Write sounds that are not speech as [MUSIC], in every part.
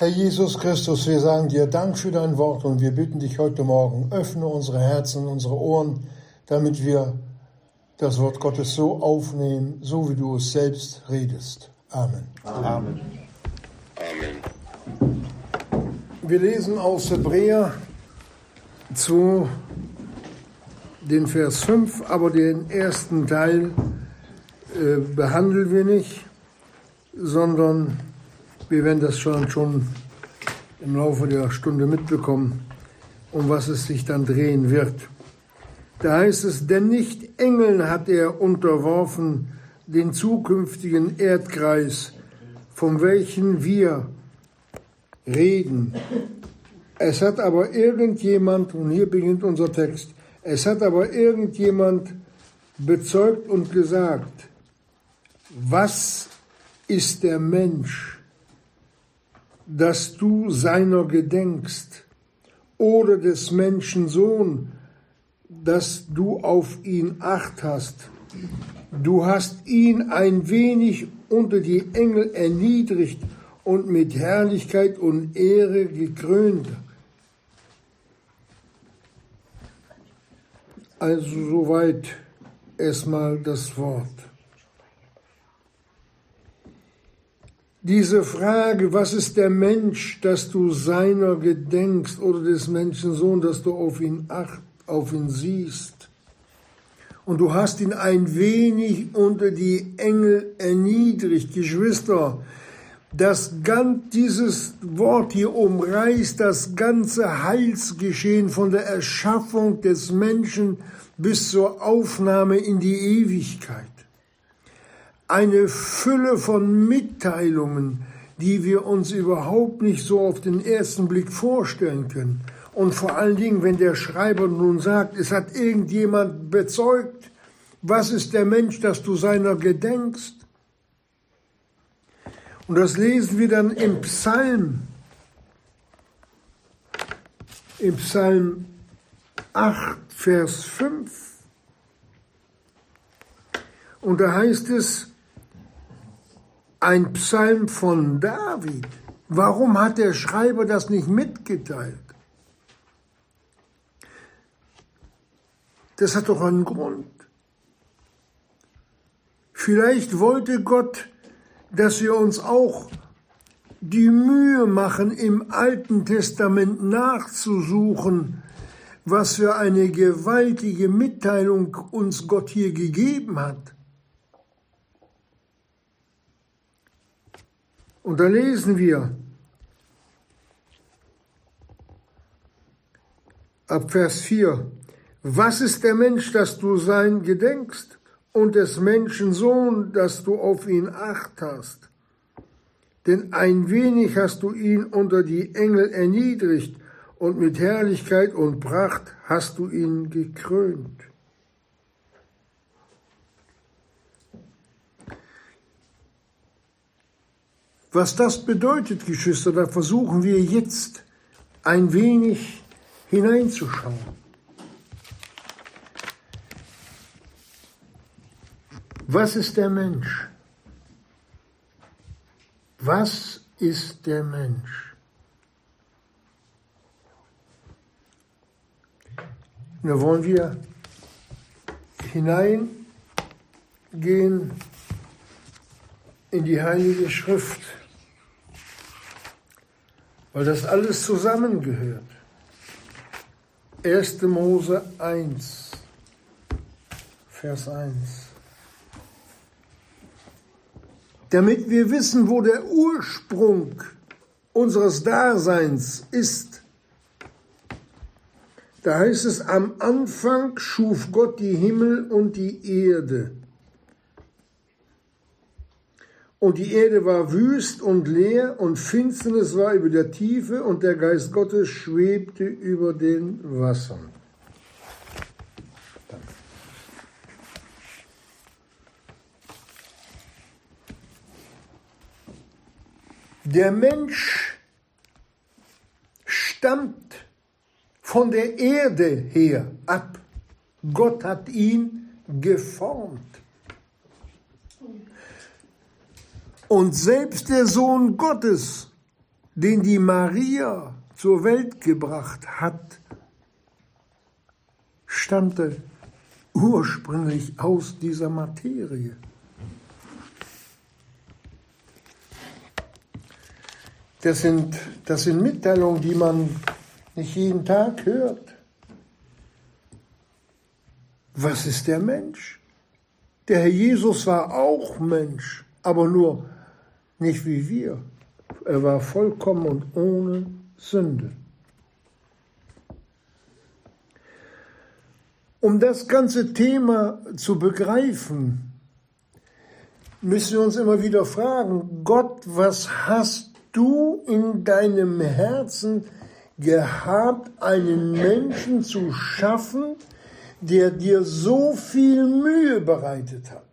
Herr Jesus Christus, wir sagen dir Dank für dein Wort und wir bitten dich heute Morgen, öffne unsere Herzen, unsere Ohren, damit wir das Wort Gottes so aufnehmen, so wie du es selbst redest. Amen. Amen. Amen. Wir lesen aus Hebräer zu den Vers 5, aber den ersten Teil äh, behandeln wir nicht, sondern wir werden das schon, schon im Laufe der Stunde mitbekommen, um was es sich dann drehen wird. Da heißt es, denn nicht Engeln hat er unterworfen den zukünftigen Erdkreis, von welchen wir reden. Es hat aber irgendjemand, und hier beginnt unser Text, es hat aber irgendjemand bezeugt und gesagt, was ist der Mensch, dass du seiner gedenkst, oder des Menschen Sohn, dass du auf ihn acht hast. Du hast ihn ein wenig unter die Engel erniedrigt und mit Herrlichkeit und Ehre gekrönt. Also soweit erstmal das Wort. Diese Frage, was ist der Mensch, dass du seiner gedenkst, oder des Menschen Sohn, dass du auf ihn acht, auf ihn siehst. Und du hast ihn ein wenig unter die Engel erniedrigt, Geschwister. Das ganz, dieses Wort hier umreißt das ganze Heilsgeschehen von der Erschaffung des Menschen bis zur Aufnahme in die Ewigkeit eine Fülle von Mitteilungen, die wir uns überhaupt nicht so auf den ersten Blick vorstellen können. Und vor allen Dingen, wenn der Schreiber nun sagt, es hat irgendjemand bezeugt, was ist der Mensch, dass du seiner gedenkst? Und das lesen wir dann im Psalm, im Psalm 8, Vers 5. Und da heißt es, ein Psalm von David. Warum hat der Schreiber das nicht mitgeteilt? Das hat doch einen Grund. Vielleicht wollte Gott, dass wir uns auch die Mühe machen, im Alten Testament nachzusuchen, was für eine gewaltige Mitteilung uns Gott hier gegeben hat. Und da lesen wir ab Vers 4, was ist der Mensch, dass du sein gedenkst, und des Menschen Sohn, dass du auf ihn acht hast? Denn ein wenig hast du ihn unter die Engel erniedrigt, und mit Herrlichkeit und Pracht hast du ihn gekrönt. Was das bedeutet, Geschwister, da versuchen wir jetzt ein wenig hineinzuschauen. Was ist der Mensch? Was ist der Mensch? Da wollen wir hineingehen in die Heilige Schrift weil das alles zusammengehört. 1. Mose 1, Vers 1. Damit wir wissen, wo der Ursprung unseres Daseins ist. Da heißt es, am Anfang schuf Gott die Himmel und die Erde. Und die Erde war wüst und leer und Finsternis war über der Tiefe und der Geist Gottes schwebte über den Wassern. Der Mensch stammt von der Erde her ab. Gott hat ihn geformt. Und selbst der Sohn Gottes, den die Maria zur Welt gebracht hat, stammte ursprünglich aus dieser Materie. Das sind, das sind Mitteilungen, die man nicht jeden Tag hört. Was ist der Mensch? Der Herr Jesus war auch Mensch, aber nur nicht wie wir. Er war vollkommen und ohne Sünde. Um das ganze Thema zu begreifen, müssen wir uns immer wieder fragen, Gott, was hast du in deinem Herzen gehabt, einen Menschen zu schaffen, der dir so viel Mühe bereitet hat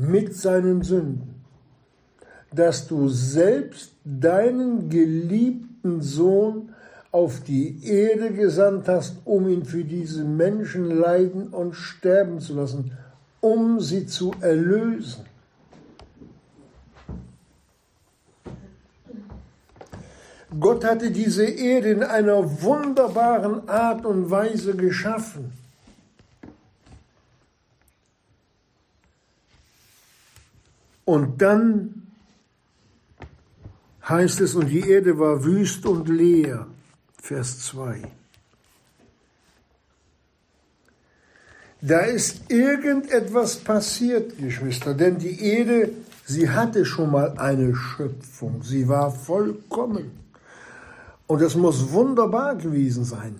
mit seinen Sünden, dass du selbst deinen geliebten Sohn auf die Erde gesandt hast, um ihn für diese Menschen leiden und sterben zu lassen, um sie zu erlösen. Gott hatte diese Erde in einer wunderbaren Art und Weise geschaffen. Und dann heißt es, und die Erde war wüst und leer. Vers 2. Da ist irgendetwas passiert, Geschwister, denn die Erde, sie hatte schon mal eine Schöpfung, sie war vollkommen. Und es muss wunderbar gewesen sein.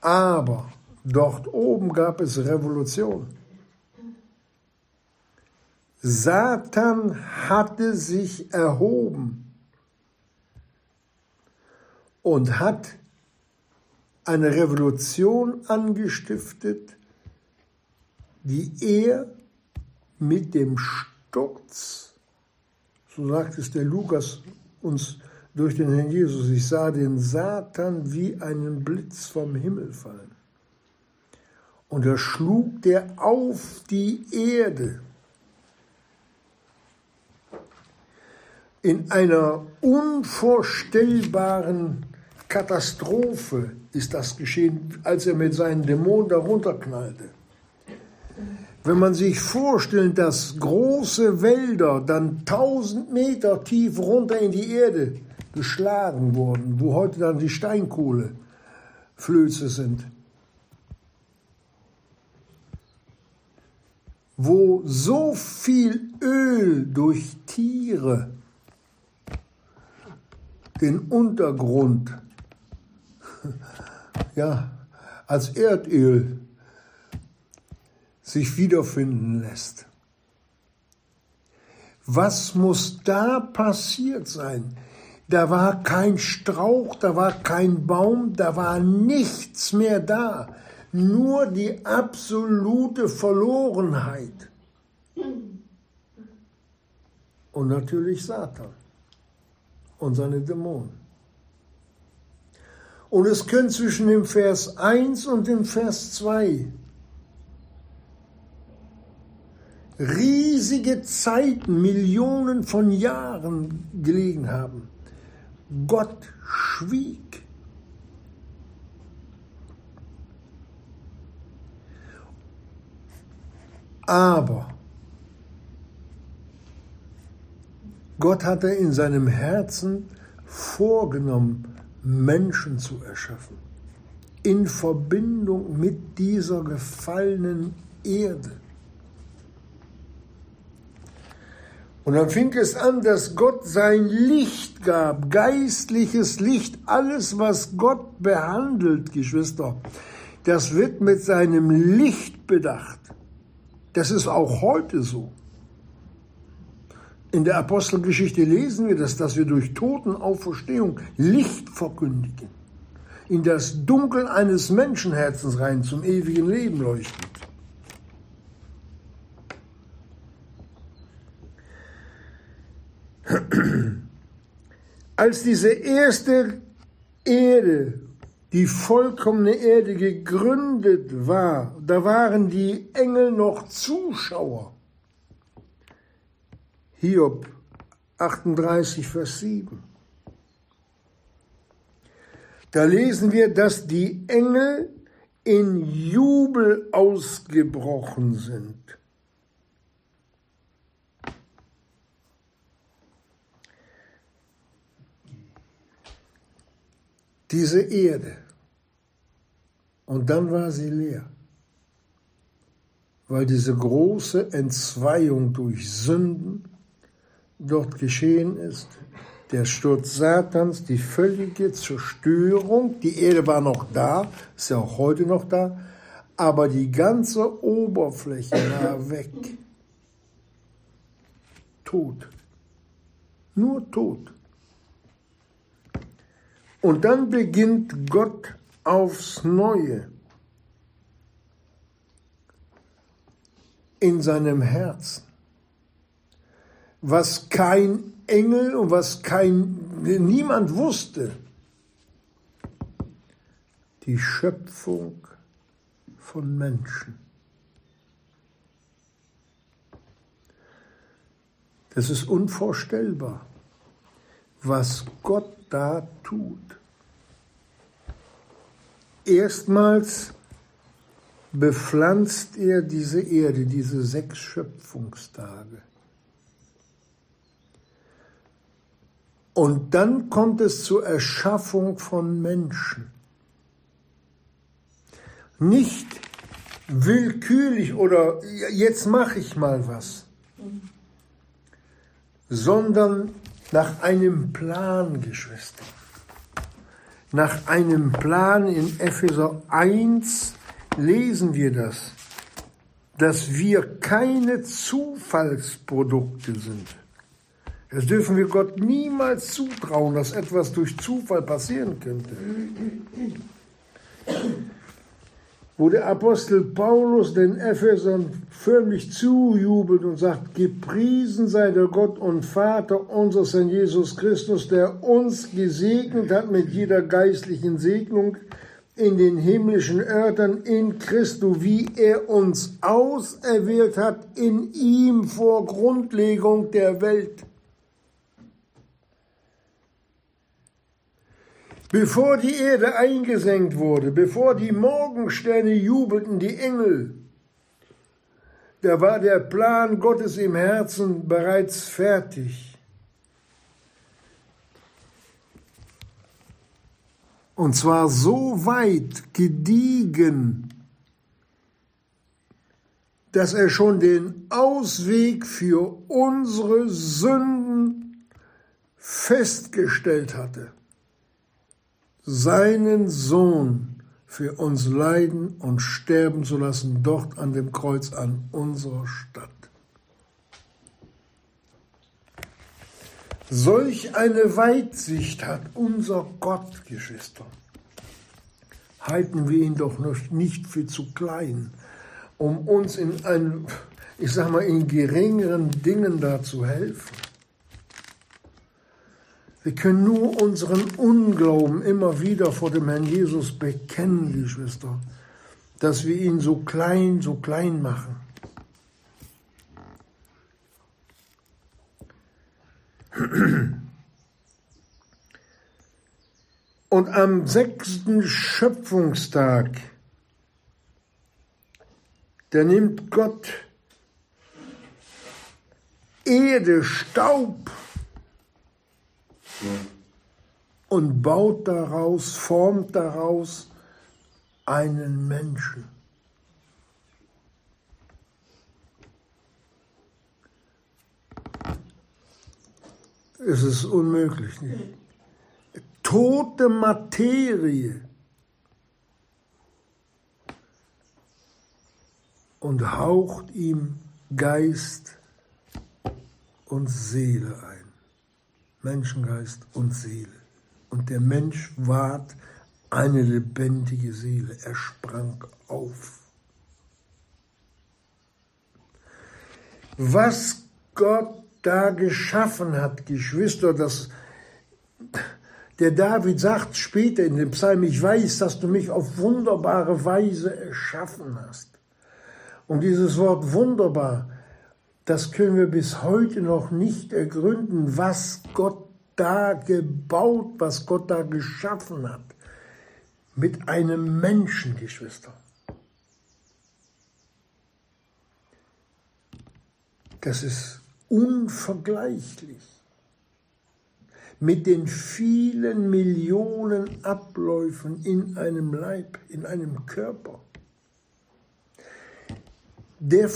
Aber dort oben gab es Revolution. Satan hatte sich erhoben und hat eine Revolution angestiftet, die er mit dem Sturz, so sagt es der Lukas uns durch den Herrn Jesus. Ich sah den Satan wie einen Blitz vom Himmel fallen. Und er schlug der auf die Erde. In einer unvorstellbaren Katastrophe ist das geschehen, als er mit seinen Dämonen darunter knallte. Wenn man sich vorstellt, dass große Wälder dann tausend Meter tief runter in die Erde geschlagen wurden, wo heute dann die Steinkohleflöze sind. Wo so viel Öl durch Tiere den Untergrund ja, als Erdöl sich wiederfinden lässt. Was muss da passiert sein? Da war kein Strauch, da war kein Baum, da war nichts mehr da. Nur die absolute Verlorenheit. Und natürlich Satan und seine Dämonen. Und es können zwischen dem Vers 1 und dem Vers 2 riesige Zeiten, Millionen von Jahren gelegen haben. Gott schwieg. Aber Gott hatte in seinem Herzen vorgenommen, Menschen zu erschaffen, in Verbindung mit dieser gefallenen Erde. Und dann fing es an, dass Gott sein Licht gab, geistliches Licht, alles, was Gott behandelt, Geschwister, das wird mit seinem Licht bedacht. Das ist auch heute so. In der Apostelgeschichte lesen wir das, dass wir durch Totenauferstehung Licht verkündigen, in das Dunkel eines Menschenherzens rein zum ewigen Leben leuchtet. Als diese erste Erde, die vollkommene Erde gegründet war, da waren die Engel noch Zuschauer. Hiob 38, Vers 7. Da lesen wir, dass die Engel in Jubel ausgebrochen sind. Diese Erde. Und dann war sie leer, weil diese große Entzweiung durch Sünden dort geschehen ist der Sturz Satans, die völlige Zerstörung. Die Erde war noch da, ist ja auch heute noch da, aber die ganze Oberfläche war weg. Tot. Nur tot. Und dann beginnt Gott aufs Neue in seinem Herzen, was kein Engel und was kein, niemand wusste. Die Schöpfung von Menschen. Das ist unvorstellbar, was Gott da tut. Erstmals bepflanzt er diese Erde, diese sechs Schöpfungstage. Und dann kommt es zur Erschaffung von Menschen. Nicht willkürlich oder jetzt mache ich mal was, sondern nach einem Plan, Geschwister. Nach einem Plan in Epheser 1 lesen wir das, dass wir keine Zufallsprodukte sind. Das dürfen wir Gott niemals zutrauen, dass etwas durch Zufall passieren könnte. Wo der Apostel Paulus den Ephesern förmlich zujubelt und sagt, gepriesen sei der Gott und Vater unseres Herrn Jesus Christus, der uns gesegnet hat mit jeder geistlichen Segnung in den himmlischen Örtern in Christo, wie er uns auserwählt hat in ihm vor Grundlegung der Welt Bevor die Erde eingesenkt wurde, bevor die Morgensterne jubelten, die Engel, da war der Plan Gottes im Herzen bereits fertig. Und zwar so weit gediegen, dass er schon den Ausweg für unsere Sünden festgestellt hatte seinen Sohn für uns leiden und sterben zu lassen, dort an dem Kreuz an unserer Stadt. Solch eine Weitsicht hat unser Gott, Geschwister. Halten wir ihn doch nicht für zu klein, um uns in ein, ich sag mal, in geringeren Dingen da zu helfen. Wir können nur unseren Unglauben immer wieder vor dem Herrn Jesus bekennen, Geschwister, dass wir ihn so klein, so klein machen. Und am sechsten Schöpfungstag, da nimmt Gott Erde, Staub, und baut daraus, formt daraus einen Menschen. Es ist unmöglich. Nicht? Tote Materie. Und haucht ihm Geist und Seele ein. Menschengeist und Seele. Und der Mensch ward eine lebendige Seele. Er sprang auf. Was Gott da geschaffen hat, Geschwister, das, der David sagt später in dem Psalm, ich weiß, dass du mich auf wunderbare Weise erschaffen hast. Und dieses Wort wunderbar, das können wir bis heute noch nicht ergründen, was Gott da gebaut, was Gott da geschaffen hat. Mit einem Menschen, Geschwister. Das ist unvergleichlich mit den vielen Millionen Abläufen in einem Leib, in einem Körper. Der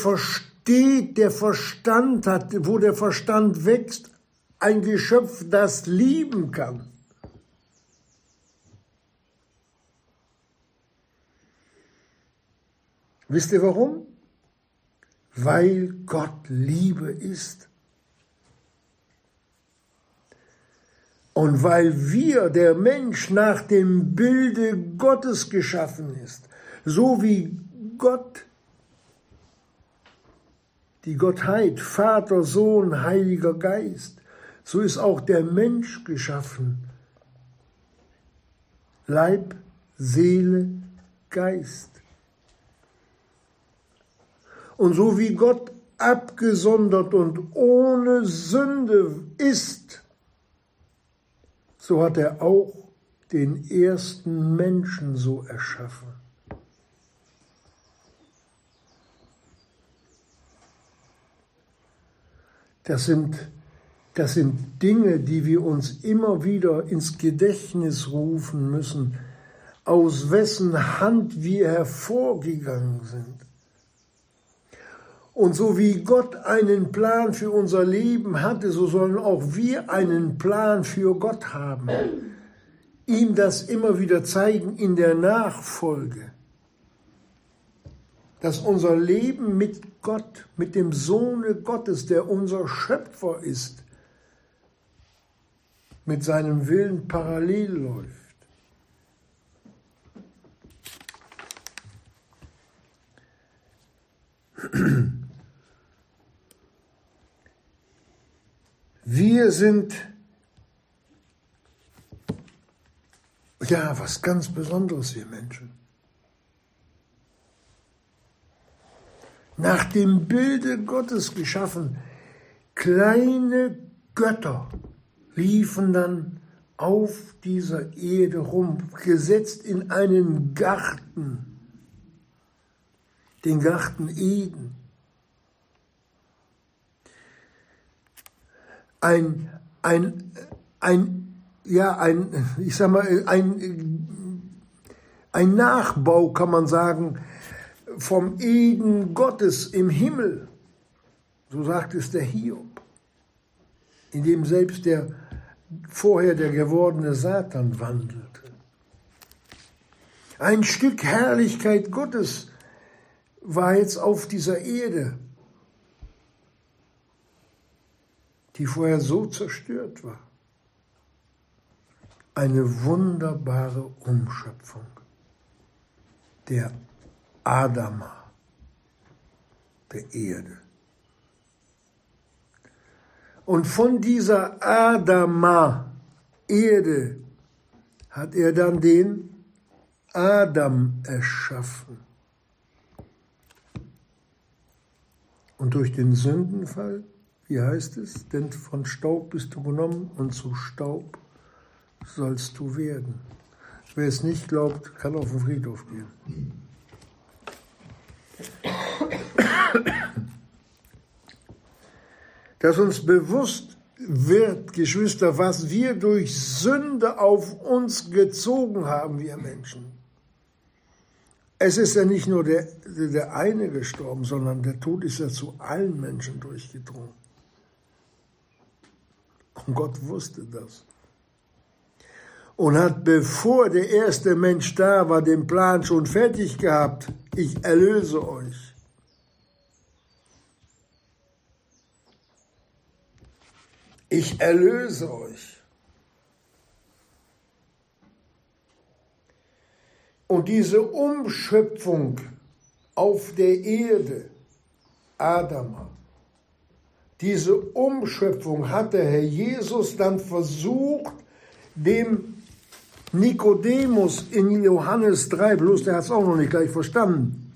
versteht, der Verstand hat, wo der Verstand wächst, ein Geschöpf, das lieben kann. Wisst ihr warum? Weil Gott Liebe ist. Und weil wir, der Mensch, nach dem Bilde Gottes geschaffen ist, so wie Gott, die Gottheit, Vater, Sohn, Heiliger Geist, so ist auch der Mensch geschaffen. Leib, Seele, Geist. Und so wie Gott abgesondert und ohne Sünde ist, so hat er auch den ersten Menschen so erschaffen. Das sind, das sind Dinge, die wir uns immer wieder ins Gedächtnis rufen müssen, aus wessen Hand wir hervorgegangen sind. Und so wie Gott einen Plan für unser Leben hatte, so sollen auch wir einen Plan für Gott haben. Ihm das immer wieder zeigen in der Nachfolge. Dass unser Leben mit Gott, mit dem Sohne Gottes, der unser Schöpfer ist, mit seinem Willen parallel läuft. Wir sind ja was ganz Besonderes, wir Menschen. Nach dem Bilde Gottes geschaffen, kleine Götter liefen dann auf dieser Erde rum, gesetzt in einen Garten, den Garten Eden. ein, ein, ein, ja, ein, ich sag mal, ein, ein Nachbau, kann man sagen, vom Eden Gottes im Himmel. So sagt es der Hiob, in dem selbst der vorher der gewordene Satan wandelte. Ein Stück Herrlichkeit Gottes war jetzt auf dieser Erde. die vorher so zerstört war. Eine wunderbare Umschöpfung der Adama, der Erde. Und von dieser Adama, Erde, hat er dann den Adam erschaffen. Und durch den Sündenfall wie heißt es? Denn von Staub bist du genommen und zu Staub sollst du werden. Wer es nicht glaubt, kann auf den Friedhof gehen. Dass uns bewusst wird, Geschwister, was wir durch Sünde auf uns gezogen haben, wir Menschen. Es ist ja nicht nur der, der eine gestorben, sondern der Tod ist ja zu allen Menschen durchgedrungen. Und Gott wusste das. Und hat, bevor der erste Mensch da war, den Plan schon fertig gehabt. Ich erlöse euch. Ich erlöse euch. Und diese Umschöpfung auf der Erde, Adama, diese Umschöpfung hat der Herr Jesus dann versucht, dem Nikodemus in Johannes 3, bloß der hat es auch noch nicht gleich verstanden,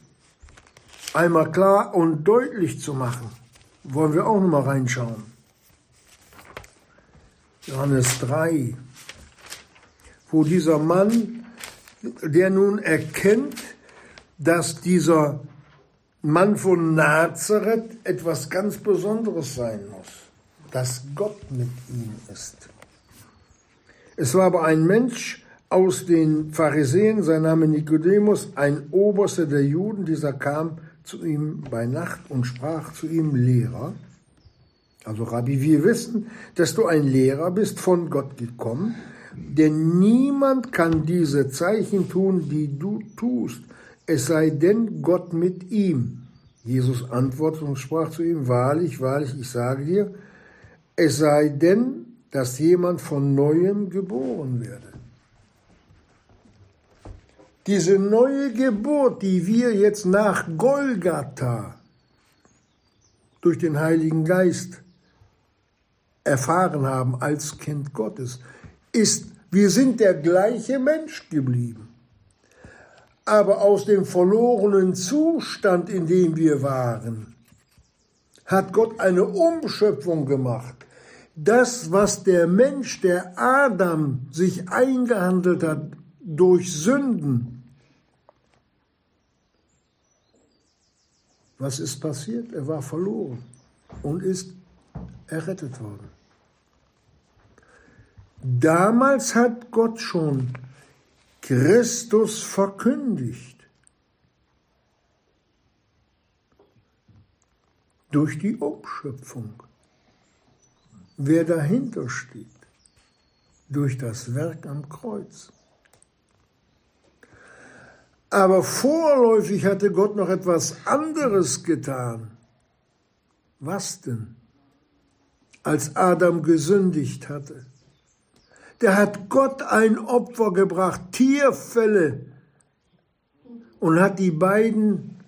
einmal klar und deutlich zu machen. wollen wir auch noch mal reinschauen. Johannes 3, wo dieser Mann, der nun erkennt, dass dieser Mann von Nazareth etwas ganz Besonderes sein muss, dass Gott mit ihm ist. Es war aber ein Mensch aus den Pharisäern, sein Name Nikodemus, ein Oberster der Juden, dieser kam zu ihm bei Nacht und sprach zu ihm, Lehrer, also Rabbi, wir wissen, dass du ein Lehrer bist, von Gott gekommen, denn niemand kann diese Zeichen tun, die du tust, es sei denn Gott mit ihm. Jesus antwortete und sprach zu ihm, wahrlich, wahrlich, ich sage dir, es sei denn, dass jemand von neuem geboren werde. Diese neue Geburt, die wir jetzt nach Golgatha durch den Heiligen Geist erfahren haben als Kind Gottes, ist, wir sind der gleiche Mensch geblieben. Aber aus dem verlorenen Zustand, in dem wir waren, hat Gott eine Umschöpfung gemacht. Das, was der Mensch, der Adam, sich eingehandelt hat durch Sünden, Was ist passiert? Er war verloren und ist errettet worden. Damals hat Gott schon Christus verkündigt. Durch die Umschöpfung. Wer dahinter steht, durch das Werk am Kreuz. Aber vorläufig hatte Gott noch etwas anderes getan. Was denn? Als Adam gesündigt hatte. Der hat Gott ein Opfer gebracht, Tierfälle, und hat die beiden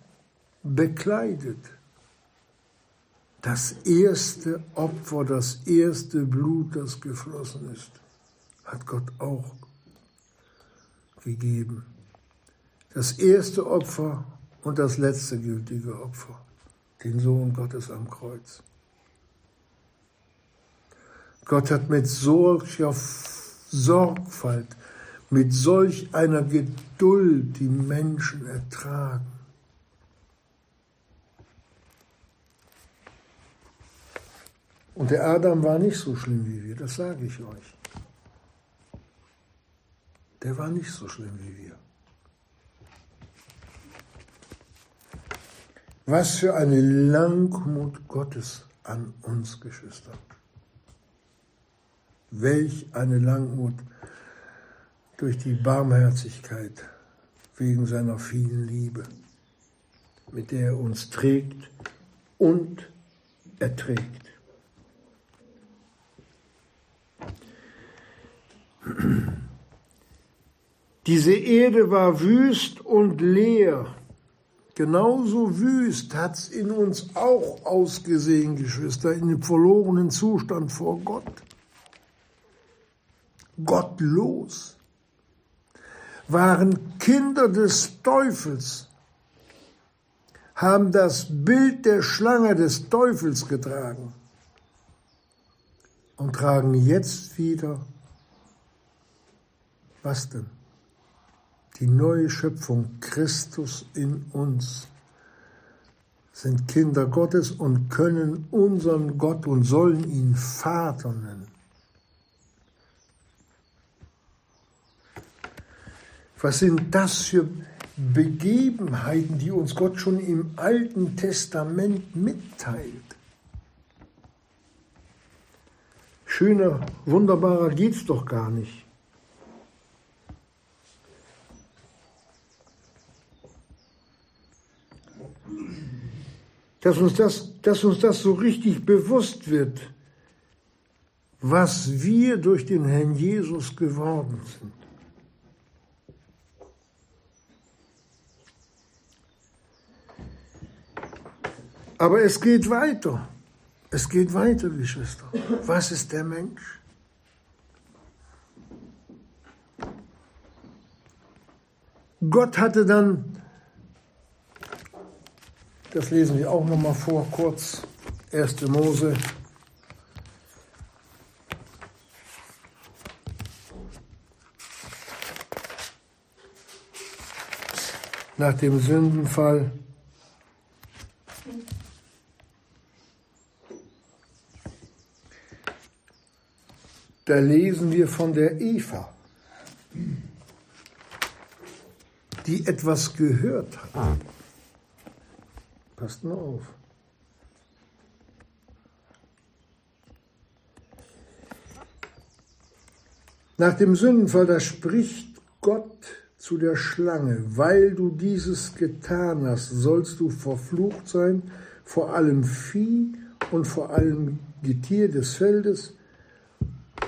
bekleidet. Das erste Opfer, das erste Blut, das geflossen ist, hat Gott auch gegeben das erste Opfer und das letzte gültige Opfer, den Sohn Gottes am Kreuz. Gott hat mit solcher Sorgfalt, mit solch einer Geduld die Menschen ertragen. Und der Adam war nicht so schlimm wie wir, das sage ich euch. Der war nicht so schlimm wie wir. Was für eine Langmut Gottes an uns, Geschwister. Welch eine Langmut durch die Barmherzigkeit wegen seiner vielen Liebe, mit der er uns trägt und erträgt. Diese Erde war wüst und leer Genauso wüst hat es in uns auch ausgesehen, Geschwister, in dem verlorenen Zustand vor Gott. Gottlos waren Kinder des Teufels, haben das Bild der Schlange des Teufels getragen und tragen jetzt wieder, was denn? Die neue Schöpfung, Christus in uns, sind Kinder Gottes und können unseren Gott und sollen ihn Vater nennen. Was sind das für Begebenheiten, die uns Gott schon im Alten Testament mitteilt? Schöner, wunderbarer geht's doch gar nicht. Dass uns das, dass uns das so richtig bewusst wird, was wir durch den Herrn Jesus geworden sind. Aber es geht weiter. Es geht weiter, Geschwister. Was ist der Mensch? Gott hatte dann das lesen wir auch noch mal vor kurz. 1. Mose. Nach dem Sündenfall da lesen wir von der Eva, die etwas gehört hat. Passt nur auf. Nach dem Sündenfall, da spricht Gott zu der Schlange, weil du dieses getan hast, sollst du verflucht sein vor allem Vieh und vor allem Getier des Feldes.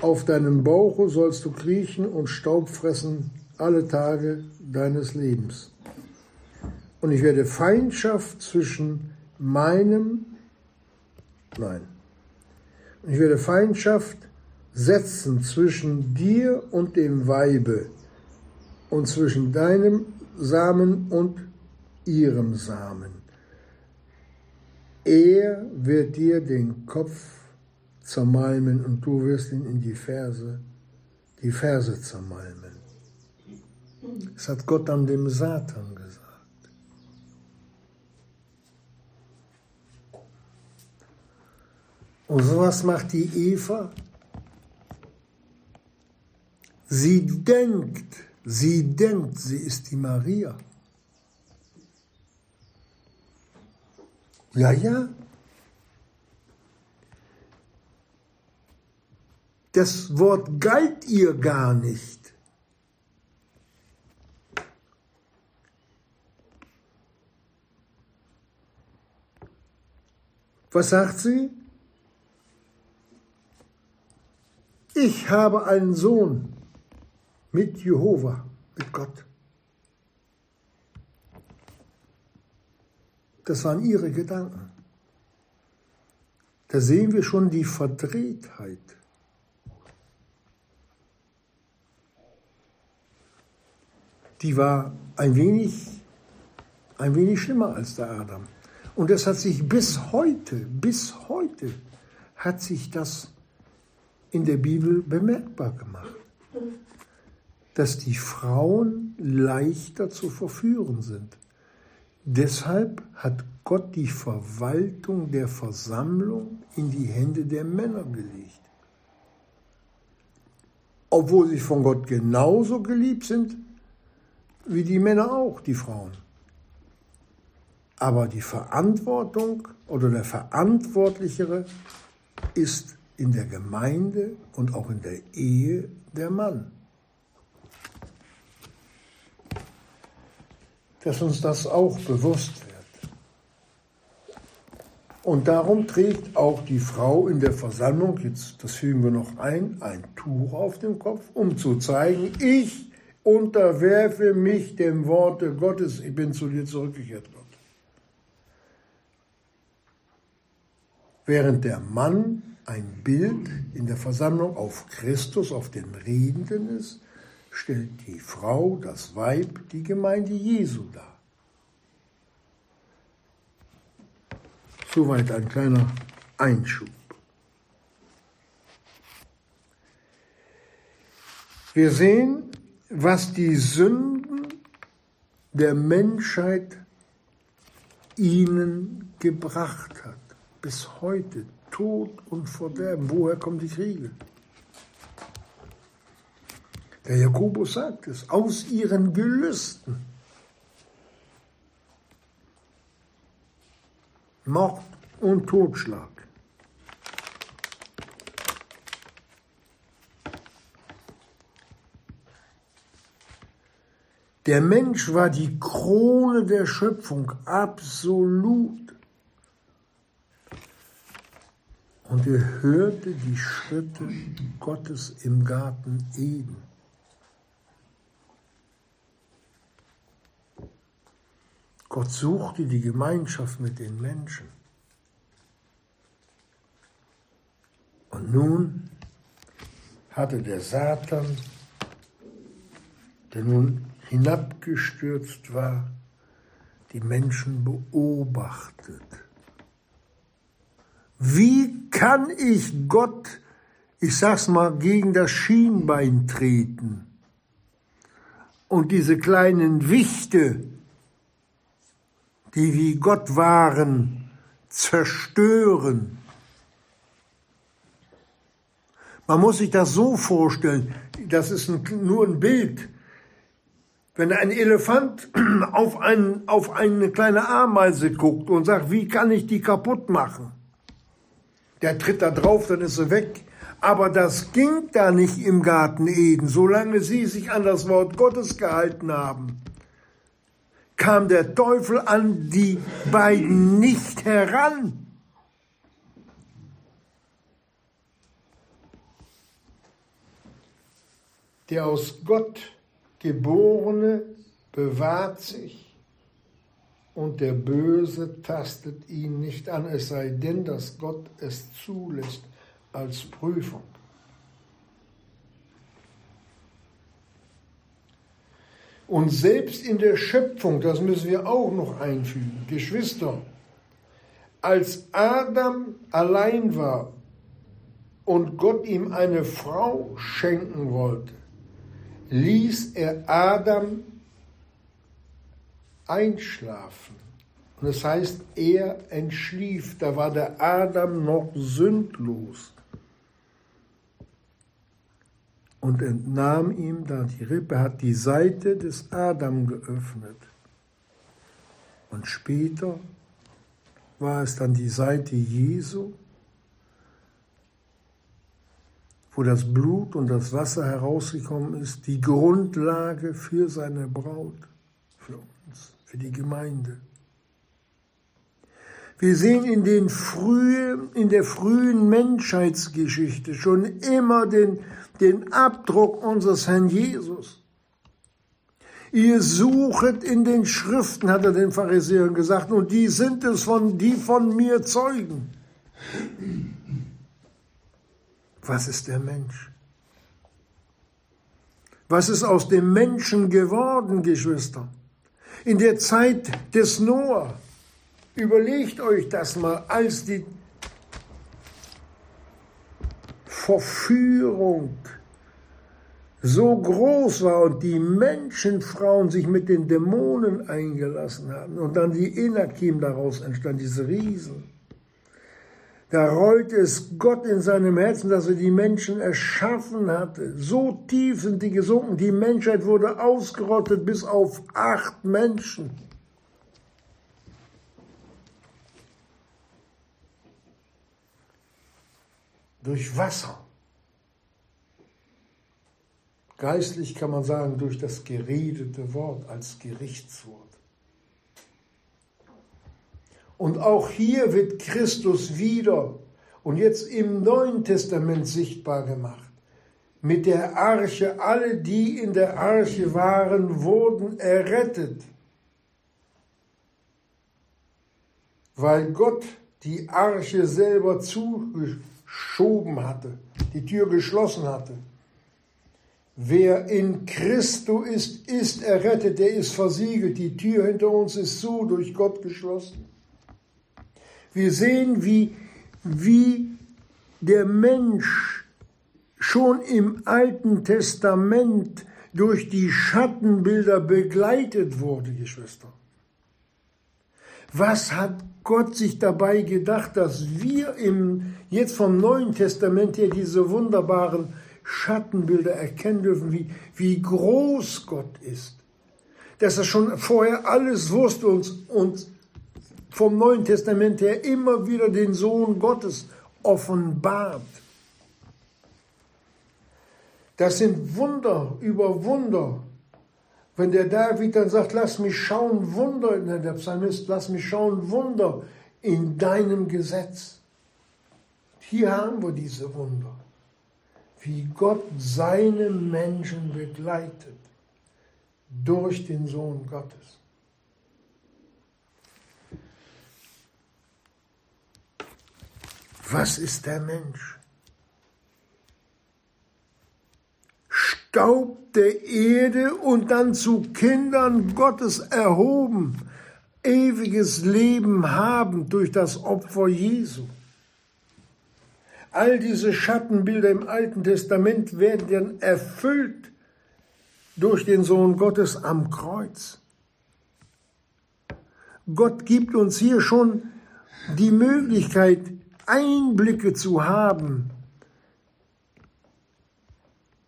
Auf deinem Bauche sollst du kriechen und Staub fressen alle Tage deines Lebens. Und ich werde Feindschaft zwischen meinem, nein, ich werde Feindschaft setzen zwischen dir und dem Weibe und zwischen deinem Samen und ihrem Samen. Er wird dir den Kopf zermalmen und du wirst ihn in die Ferse, die Ferse zermalmen. Das hat Gott an dem Satan gesagt. Und sowas macht die Eva Sie denkt, sie denkt, sie ist die Maria. Ja, ja. Das Wort galt ihr gar nicht. Was sagt sie? Ich habe einen Sohn mit Jehova, mit Gott. Das waren ihre Gedanken. Da sehen wir schon die Verdrehtheit. Die war ein wenig, ein wenig schlimmer als der Adam. Und das hat sich bis heute, bis heute hat sich das in der Bibel bemerkbar gemacht dass die Frauen leichter zu verführen sind. Deshalb hat Gott die Verwaltung der Versammlung in die Hände der Männer gelegt. Obwohl sie von Gott genauso geliebt sind wie die Männer auch, die Frauen. Aber die Verantwortung oder der Verantwortlichere ist in der Gemeinde und auch in der Ehe der Mann. dass uns das auch bewusst wird. Und darum trägt auch die Frau in der Versammlung, jetzt das fügen wir noch ein, ein Tuch auf dem Kopf, um zu zeigen, ich unterwerfe mich dem Worte Gottes, ich bin zu dir zurückgekehrt, Gott. Während der Mann ein Bild in der Versammlung auf Christus, auf den Redenden ist, stellt die Frau, das Weib, die Gemeinde Jesu dar. Soweit ein kleiner Einschub. Wir sehen, was die Sünden der Menschheit ihnen gebracht hat. Bis heute Tod und Verderben. Woher kommen die Kriege? Der Jakobus sagt es, aus ihren Gelüsten. Mord und Totschlag. Der Mensch war die Krone der Schöpfung, absolut. Und er hörte die Schritte Gottes im Garten Eden. Gott suchte die Gemeinschaft mit den Menschen. Und nun hatte der Satan, der nun hinabgestürzt war, die Menschen beobachtet, Wie kann ich Gott, ich sag's mal, gegen das Schienbein treten und diese kleinen Wichte, die wie Gott waren, zerstören? Man muss sich das so vorstellen, das ist ein, nur ein Bild. Wenn ein Elefant [CLEARS THROAT] auf, ein, auf eine kleine Ameise guckt und sagt, wie kann ich die kaputt machen? Der tritt da drauf, dann ist sie weg. Aber das ging da nicht im Garten Eden, solange sie sich an das Wort Gottes gehalten haben. Kam der Teufel an die beiden nicht heran. Der aus Gott geborene bewahrt sich und der Böse tastet ihn nicht an, es sei denn, dass Gott es zulässt als Prüfung. Und selbst in der Schöpfung, das müssen wir auch noch einfügen, Geschwister, als Adam allein war und Gott ihm eine Frau schenken wollte, ließ er Adam einschlafen. Und das heißt, er entschlief, da war der Adam noch sündlos. Und entnahm ihm da die Rippe, hat die Seite des Adam geöffnet. Und später war es dann die Seite Jesu, wo das Blut und das Wasser herausgekommen ist, die Grundlage für seine Braut, für die Gemeinde. Wir sehen in, den frühen, in der frühen Menschheitsgeschichte schon immer den, den Abdruck unseres Herrn Jesus. Ihr suchet in den Schriften, hat er den Pharisäern gesagt, und die sind es von, die von mir zeugen. Was ist der Mensch? Was ist aus dem Menschen geworden, Geschwister? In der Zeit des Noah, überlegt euch das mal, als die Verführung so groß war und die Menschenfrauen sich mit den Dämonen eingelassen haben und dann die Enakim daraus entstand, diese Riesen. Da rollte es Gott in seinem Herzen, dass er die Menschen erschaffen hatte. So tief sind die gesunken. Die Menschheit wurde ausgerottet bis auf acht Menschen. Durch Wasser. Geistlich kann man sagen, durch das geredete Wort als Gerichtswort. Und auch hier wird Christus wieder und jetzt im Neuen Testament sichtbar gemacht. Mit der Arche, alle, die in der Arche waren, wurden errettet, weil Gott die Arche selber zugeschoben hatte, die Tür geschlossen hatte. Wer in Christo ist, ist errettet, der ist versiegelt, die Tür hinter uns ist zu, durch Gott geschlossen. Wir sehen, wie, wie der Mensch schon im Alten Testament durch die Schattenbilder begleitet wurde, Geschwister. Was hat Gott sich dabei gedacht, dass wir im, jetzt vom Neuen Testament her diese wunderbaren Schattenbilder erkennen dürfen, wie, wie groß Gott ist. Dass er schon vorher alles wusste und uns vom Neuen Testament her immer wieder den Sohn Gottes offenbart. Das sind Wunder über Wunder. Wenn der David dann sagt, lass mich schauen Wunder, der Psalmist, lass mich schauen Wunder in deinem Gesetz. Hier haben wir diese Wunder, wie Gott seine Menschen begleitet durch den Sohn Gottes. Was ist der Mensch? Staub der Erde und dann zu Kindern Gottes erhoben, ewiges Leben haben durch das Opfer Jesu. All diese Schattenbilder im Alten Testament werden dann erfüllt durch den Sohn Gottes am Kreuz. Gott gibt uns hier schon die Möglichkeit, Einblicke zu haben,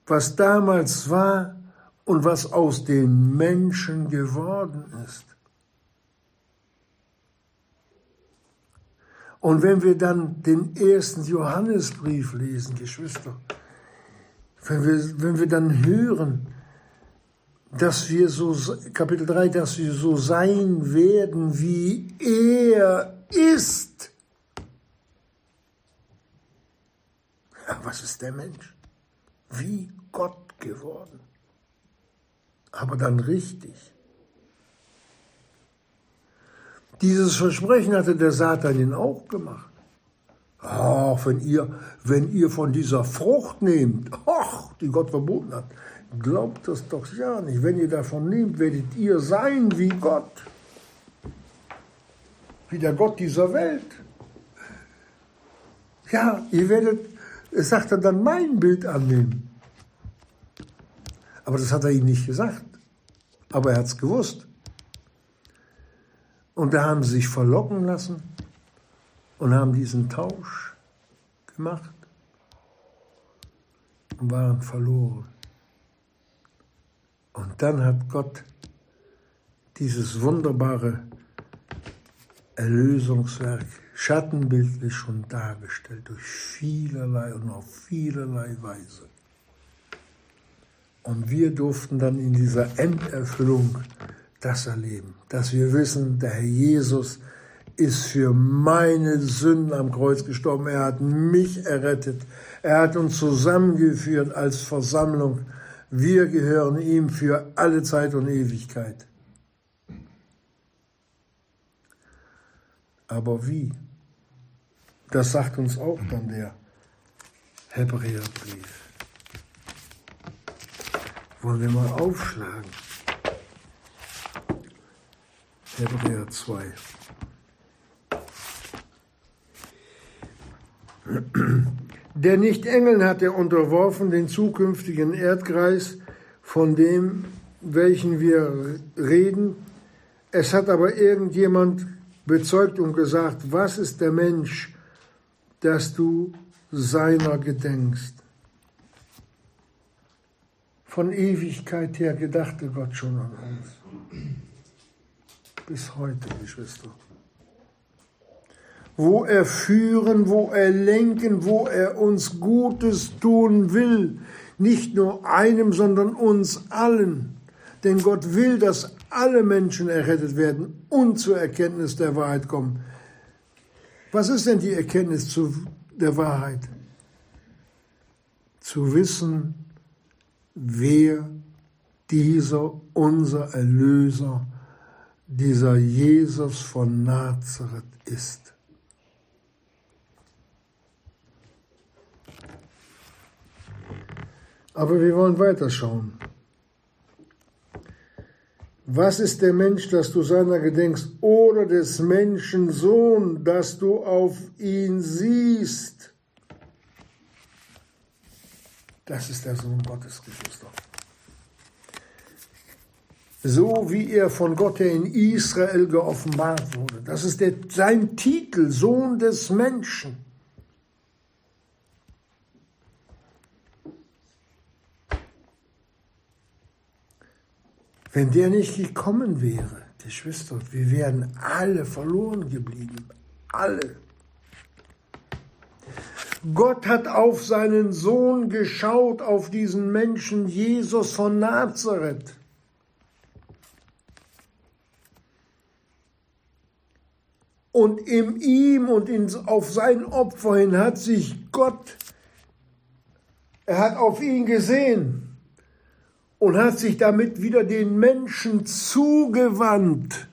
was damals war und was aus den Menschen geworden ist. Und wenn wir dann den ersten Johannesbrief lesen, Geschwister, wenn wir, wenn wir dann hören, dass wir so, Kapitel 3, dass wir so sein werden, wie er ist. Was ist der Mensch? Wie Gott geworden. Aber dann richtig. Dieses Versprechen hatte der Satan ihn auch gemacht. Ach, wenn ihr, wenn ihr von dieser Frucht nehmt, ach, die Gott verboten hat, glaubt das doch ja nicht. Wenn ihr davon nehmt, werdet ihr sein wie Gott. Wie der Gott dieser Welt. Ja, ihr werdet, er dann, mein Bild annehmen. Aber das hat er ihnen nicht gesagt. Aber er hat es gewusst. Und da haben sie sich verlocken lassen und haben diesen Tausch gemacht und waren verloren. Und dann hat Gott dieses wunderbare Erlösungswerk schattenbildlich schon dargestellt, durch vielerlei und auf vielerlei Weise. Und wir durften dann in dieser Enderfüllung das erleben, dass wir wissen, der Herr Jesus ist für meine Sünden am Kreuz gestorben. Er hat mich errettet. Er hat uns zusammengeführt als Versammlung. Wir gehören ihm für alle Zeit und Ewigkeit. Aber wie? Das sagt uns auch dann der Hebräerbrief. Wollen wir mal aufschlagen? Hebräer 2. Der nicht Engeln hat er unterworfen den zukünftigen Erdkreis, von dem, welchen wir reden. Es hat aber irgendjemand bezeugt und gesagt, was ist der Mensch, dass du seiner gedenkst? Von Ewigkeit her gedachte Gott schon an uns bis heute, Geschwister. Wo er führen, wo er lenken, wo er uns Gutes tun will. Nicht nur einem, sondern uns allen. Denn Gott will, dass alle Menschen errettet werden und zur Erkenntnis der Wahrheit kommen. Was ist denn die Erkenntnis zu der Wahrheit? Zu wissen, wer dieser unser Erlöser dieser Jesus von Nazareth ist. Aber wir wollen weiterschauen. Was ist der Mensch, dass du seiner gedenkst, oder des Menschen Sohn, dass du auf ihn siehst? Das ist der Sohn Gottes, Geschwister so wie er von Gott her in Israel geoffenbart wurde. Das ist der, sein Titel, Sohn des Menschen. Wenn der nicht gekommen wäre, Geschwister, wir wären alle verloren geblieben. Alle. Gott hat auf seinen Sohn geschaut, auf diesen Menschen Jesus von Nazareth. Und in ihm und in, auf sein Opfer hin hat sich Gott, er hat auf ihn gesehen und hat sich damit wieder den Menschen zugewandt,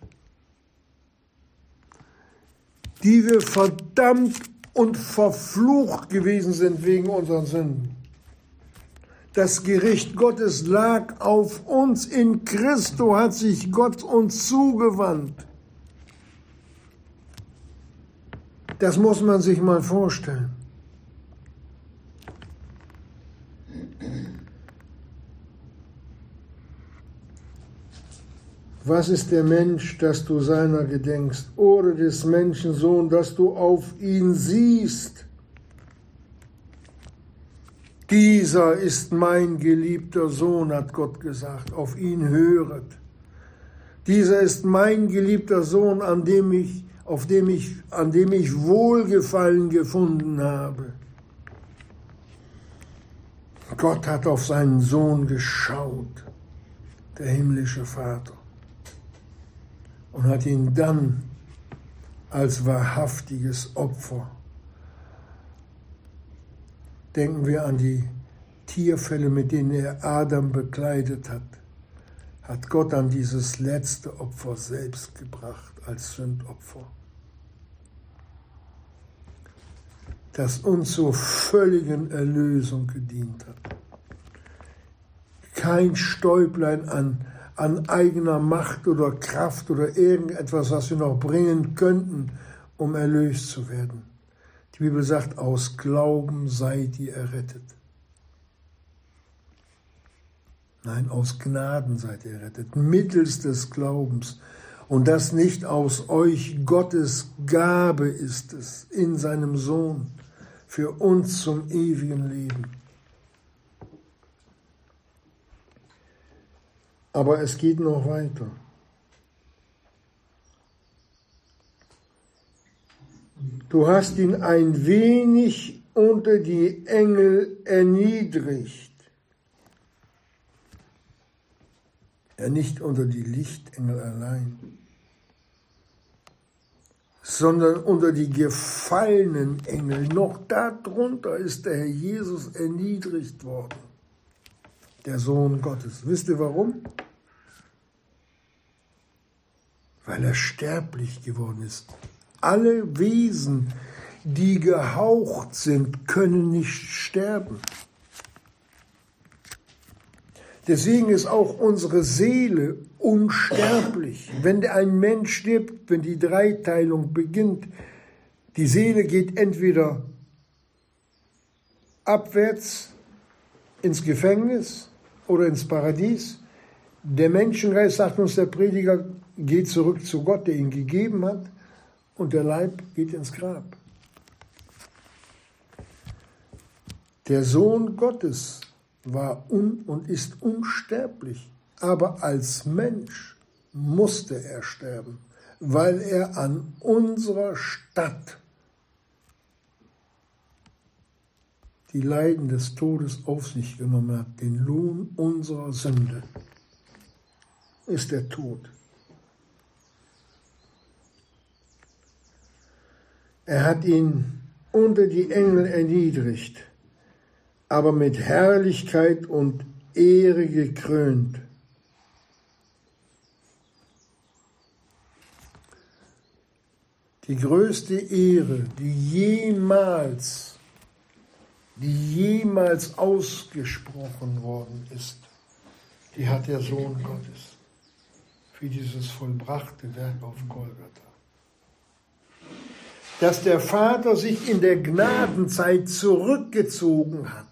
die wir verdammt und verflucht gewesen sind wegen unseren Sünden. Das Gericht Gottes lag auf uns. In Christo hat sich Gott uns zugewandt. Das muss man sich mal vorstellen. Was ist der Mensch, dass du seiner gedenkst, oder des Menschensohn, dass du auf ihn siehst? Dieser ist mein geliebter Sohn, hat Gott gesagt, auf ihn höret. Dieser ist mein geliebter Sohn, an dem ich, auf dem ich, an dem ich Wohlgefallen gefunden habe. Gott hat auf seinen Sohn geschaut, der himmlische Vater und hat ihn dann als wahrhaftiges Opfer. Denken wir an die Tierfälle, mit denen er Adam bekleidet hat, hat Gott an dieses letzte Opfer selbst gebracht als Sündopfer, das uns zur völligen Erlösung gedient hat. Kein Stäublein an an eigener Macht oder Kraft oder irgendetwas, was wir noch bringen könnten, um erlöst zu werden. Die Bibel sagt, aus Glauben seid ihr errettet. Nein, aus Gnaden seid ihr errettet, mittels des Glaubens. Und das nicht aus euch, Gottes Gabe ist es in seinem Sohn für uns zum ewigen Leben. Aber es geht noch weiter. Du hast ihn ein wenig unter die Engel erniedrigt. Ja, nicht unter die Lichtengel allein, sondern unter die gefallenen Engel. Noch darunter ist der Herr Jesus erniedrigt worden der Sohn Gottes. Wisst ihr warum? Weil er sterblich geworden ist. Alle Wesen, die gehaucht sind, können nicht sterben. Deswegen ist auch unsere Seele unsterblich. Wenn ein Mensch stirbt, wenn die Dreiteilung beginnt, die Seele geht entweder abwärts ins Gefängnis oder ins Paradies. Der Menschengeist, sagt uns der Prediger, geht zurück zu Gott, der ihn gegeben hat, und der Leib geht ins Grab. Der Sohn Gottes war un und ist unsterblich, aber als Mensch musste er sterben, weil er an unserer Stadt die Leiden des Todes auf sich genommen hat, den Lohn unserer Sünde, ist der Tod. Er hat ihn unter die Engel erniedrigt, aber mit Herrlichkeit und Ehre gekrönt. Die größte Ehre, die jemals die jemals ausgesprochen worden ist, die hat der Sohn Gottes für dieses vollbrachte Werk auf Golgatha. Dass der Vater sich in der Gnadenzeit zurückgezogen hat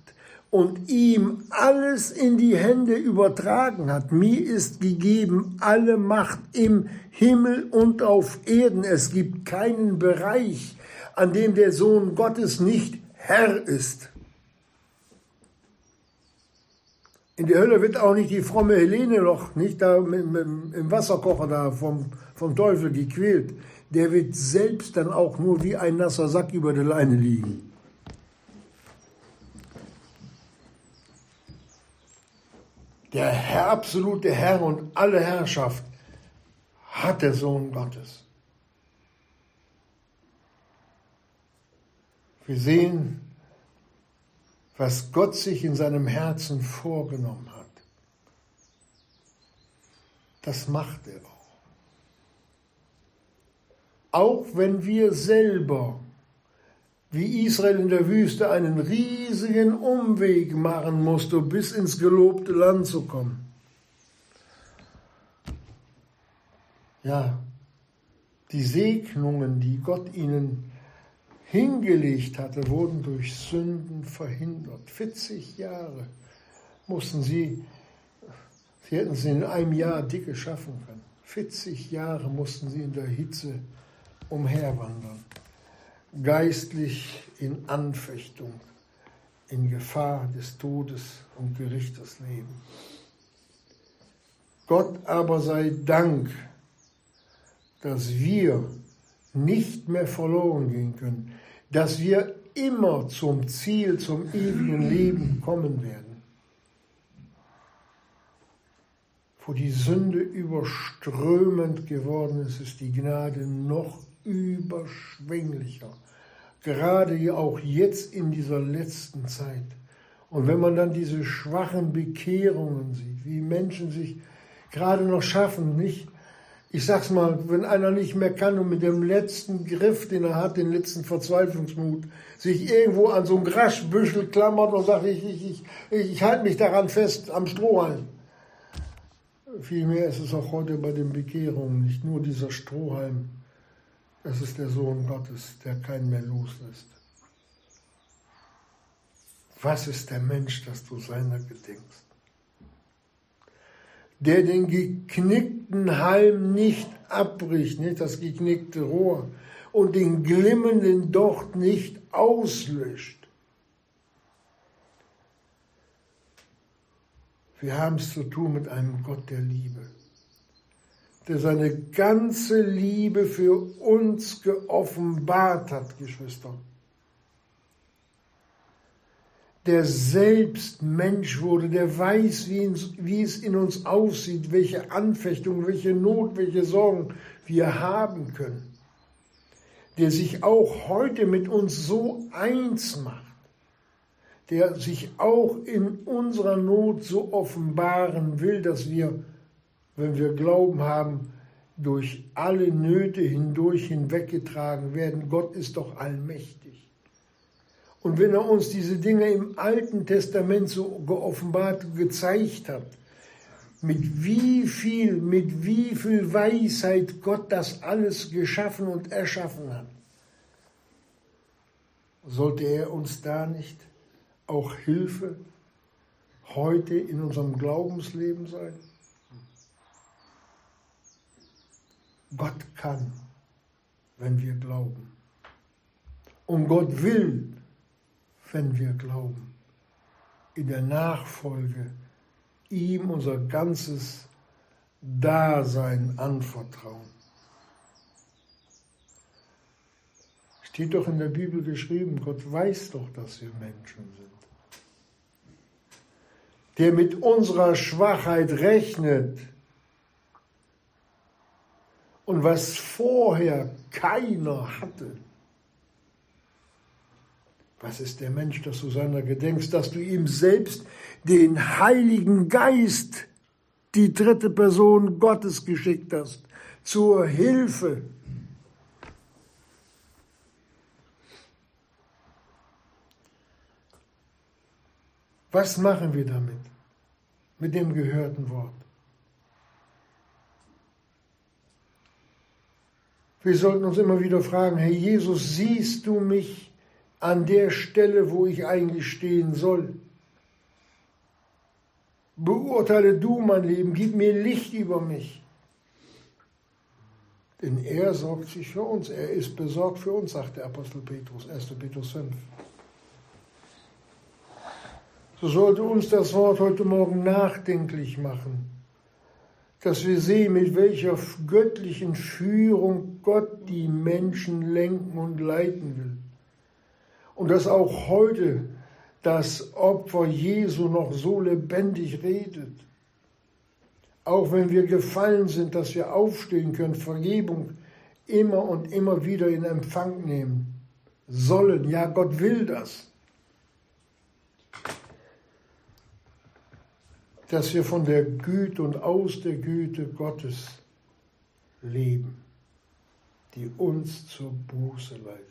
und ihm alles in die Hände übertragen hat. Mir ist gegeben alle Macht im Himmel und auf Erden. Es gibt keinen Bereich, an dem der Sohn Gottes nicht Herr ist. In die Hölle wird auch nicht die fromme Helene noch, nicht da im Wasserkocher da vom, vom Teufel gequält. Der wird selbst dann auch nur wie ein nasser Sack über der Leine liegen. Der Herr, absolute Herr und alle Herrschaft hat der Sohn Gottes. Wir sehen, was Gott sich in seinem Herzen vorgenommen hat. Das macht er auch. Auch wenn wir selber, wie Israel in der Wüste, einen riesigen Umweg machen musste, bis ins gelobte Land zu kommen. Ja, die Segnungen, die Gott ihnen hingelegt hatte, wurden durch Sünden verhindert. 40 Jahre mussten sie, sie hätten sie in einem Jahr dicke schaffen können. 40 Jahre mussten sie in der Hitze umherwandern, geistlich in Anfechtung, in Gefahr des Todes und Gerichtes leben. Gott aber sei Dank, dass wir nicht mehr verloren gehen können, dass wir immer zum Ziel, zum ewigen Leben kommen werden. Wo die Sünde überströmend geworden ist, ist die Gnade noch überschwänglicher. Gerade auch jetzt in dieser letzten Zeit. Und wenn man dann diese schwachen Bekehrungen sieht, wie Menschen sich gerade noch schaffen, nicht ich sag's mal, wenn einer nicht mehr kann und mit dem letzten Griff, den er hat, den letzten Verzweiflungsmut, sich irgendwo an so ein Graschbüschel klammert und sagt, ich, ich, ich, ich halte mich daran fest, am Strohhalm. Vielmehr ist es auch heute bei den Bekehrungen nicht nur dieser Strohhalm, es ist der Sohn Gottes, der keinen mehr loslässt. Was ist der Mensch, dass du seiner gedenkst? Der den geknickten Halm nicht abbricht, nicht das geknickte Rohr, und den glimmenden Docht nicht auslöscht. Wir haben es zu tun mit einem Gott der Liebe, der seine ganze Liebe für uns geoffenbart hat, Geschwister der selbst Mensch wurde, der weiß, wie, in, wie, es in uns aussieht, welche Anfechtung, welche Not, welche Sorgen wir haben können, der sich auch heute mit uns so eins macht, der sich auch in unserer Not so offenbaren will, dass wir, wenn wir Glauben haben, durch alle Nöte hindurch hinweggetragen werden. Gott ist doch allmächtig. Und wenn er uns diese Dinge im Alten Testament so geoffenbart gezeigt hat, mit wie viel, mit wie viel Weisheit Gott das alles geschaffen und erschaffen hat, sollte er uns da nicht auch Hilfe heute in unserem Glaubensleben sein? Gott kann, wenn wir glauben. Und Gott will, wenn wir glauben, in der Nachfolge ihm unser ganzes Dasein anvertrauen. Steht doch in der Bibel geschrieben, Gott weiß doch, dass wir Menschen sind. Der mit unserer Schwachheit rechnet und was vorher keiner hatte was ist der Mensch, dass du seiner gedenkst, dass du ihm selbst den Heiligen Geist, die dritte Person Gottes geschickt hast, zur Hilfe. Was machen wir damit, mit dem gehörten Wort? Wir sollten uns immer wieder fragen, Herr Jesus, siehst du mich? An der Stelle, wo ich eigentlich stehen soll. Beurteile du mein Leben, gib mir Licht über mich. Denn er sorgt sich für uns, er ist besorgt für uns, sagt der Apostel Petrus, 1. Petrus 5. So sollte uns das Wort heute Morgen nachdenklich machen, dass wir sehen, mit welcher göttlichen Führung Gott die Menschen lenken und leiten will. Und dass auch heute das Opfer Jesu noch so lebendig redet. Auch wenn wir gefallen sind, dass wir aufstehen können, Vergebung immer und immer wieder in Empfang nehmen sollen. Ja, Gott will das. Dass wir von der Güte und aus der Güte Gottes leben, die uns zur Buße leitet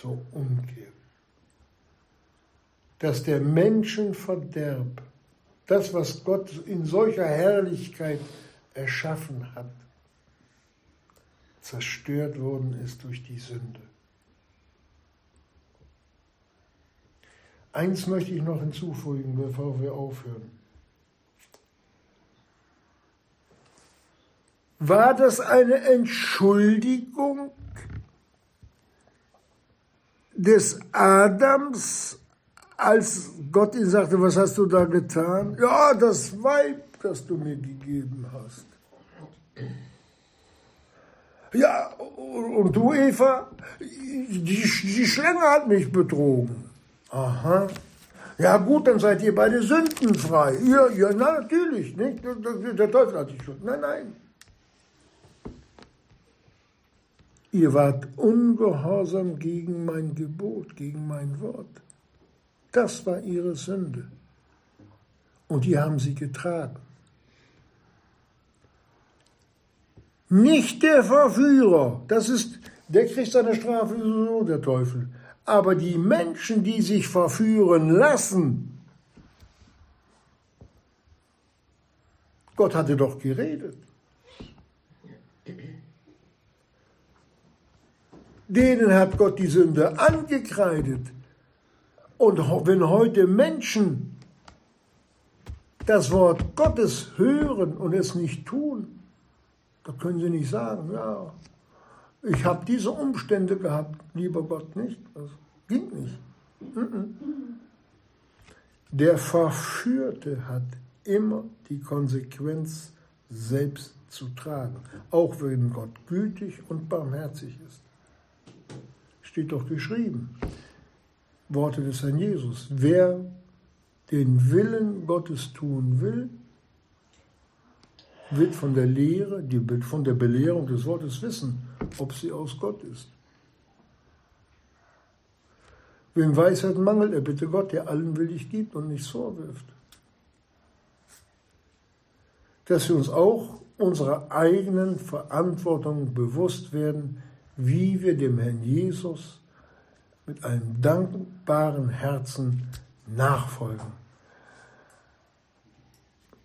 zur Umkehr. Dass der Menschenverderb, das, was Gott in solcher Herrlichkeit erschaffen hat, zerstört worden ist durch die Sünde. Eins möchte ich noch hinzufügen, bevor wir aufhören. War das eine Entschuldigung des Adams, als Gott ihn sagte, was hast du da getan? Ja, das Weib, das du mir gegeben hast. Ja, und du, Eva, die, die Schlange hat mich betrogen. Aha. Ja gut, dann seid ihr beide sündenfrei. Ja, ja na, natürlich, nicht? Der Teufel hat die Schuld. Nein, nein. Ihr wart ungehorsam gegen mein Gebot, gegen mein Wort. Das war ihre Sünde. Und die haben sie getragen. Nicht der Verführer, das ist, der kriegt seine Strafe so, der Teufel. Aber die Menschen, die sich verführen lassen, Gott hatte doch geredet. Denen hat Gott die Sünde angekreidet. Und wenn heute Menschen das Wort Gottes hören und es nicht tun, da können sie nicht sagen, ja, ich habe diese Umstände gehabt, lieber Gott nicht. Das ging nicht. Der Verführte hat immer die Konsequenz selbst zu tragen, auch wenn Gott gütig und barmherzig ist. Steht doch geschrieben. Worte des Herrn Jesus. Wer den Willen Gottes tun will, wird von der Lehre, die, von der Belehrung des Wortes wissen, ob sie aus Gott ist. Wem Weisheit mangelt, er bitte Gott, der allen willig gibt und nichts vorwirft. Dass wir uns auch unserer eigenen Verantwortung bewusst werden, wie wir dem Herrn Jesus mit einem dankbaren Herzen nachfolgen.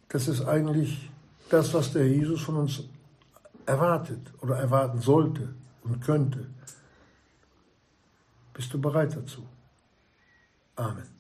Das ist eigentlich das, was der Jesus von uns erwartet oder erwarten sollte und könnte. Bist du bereit dazu? Amen.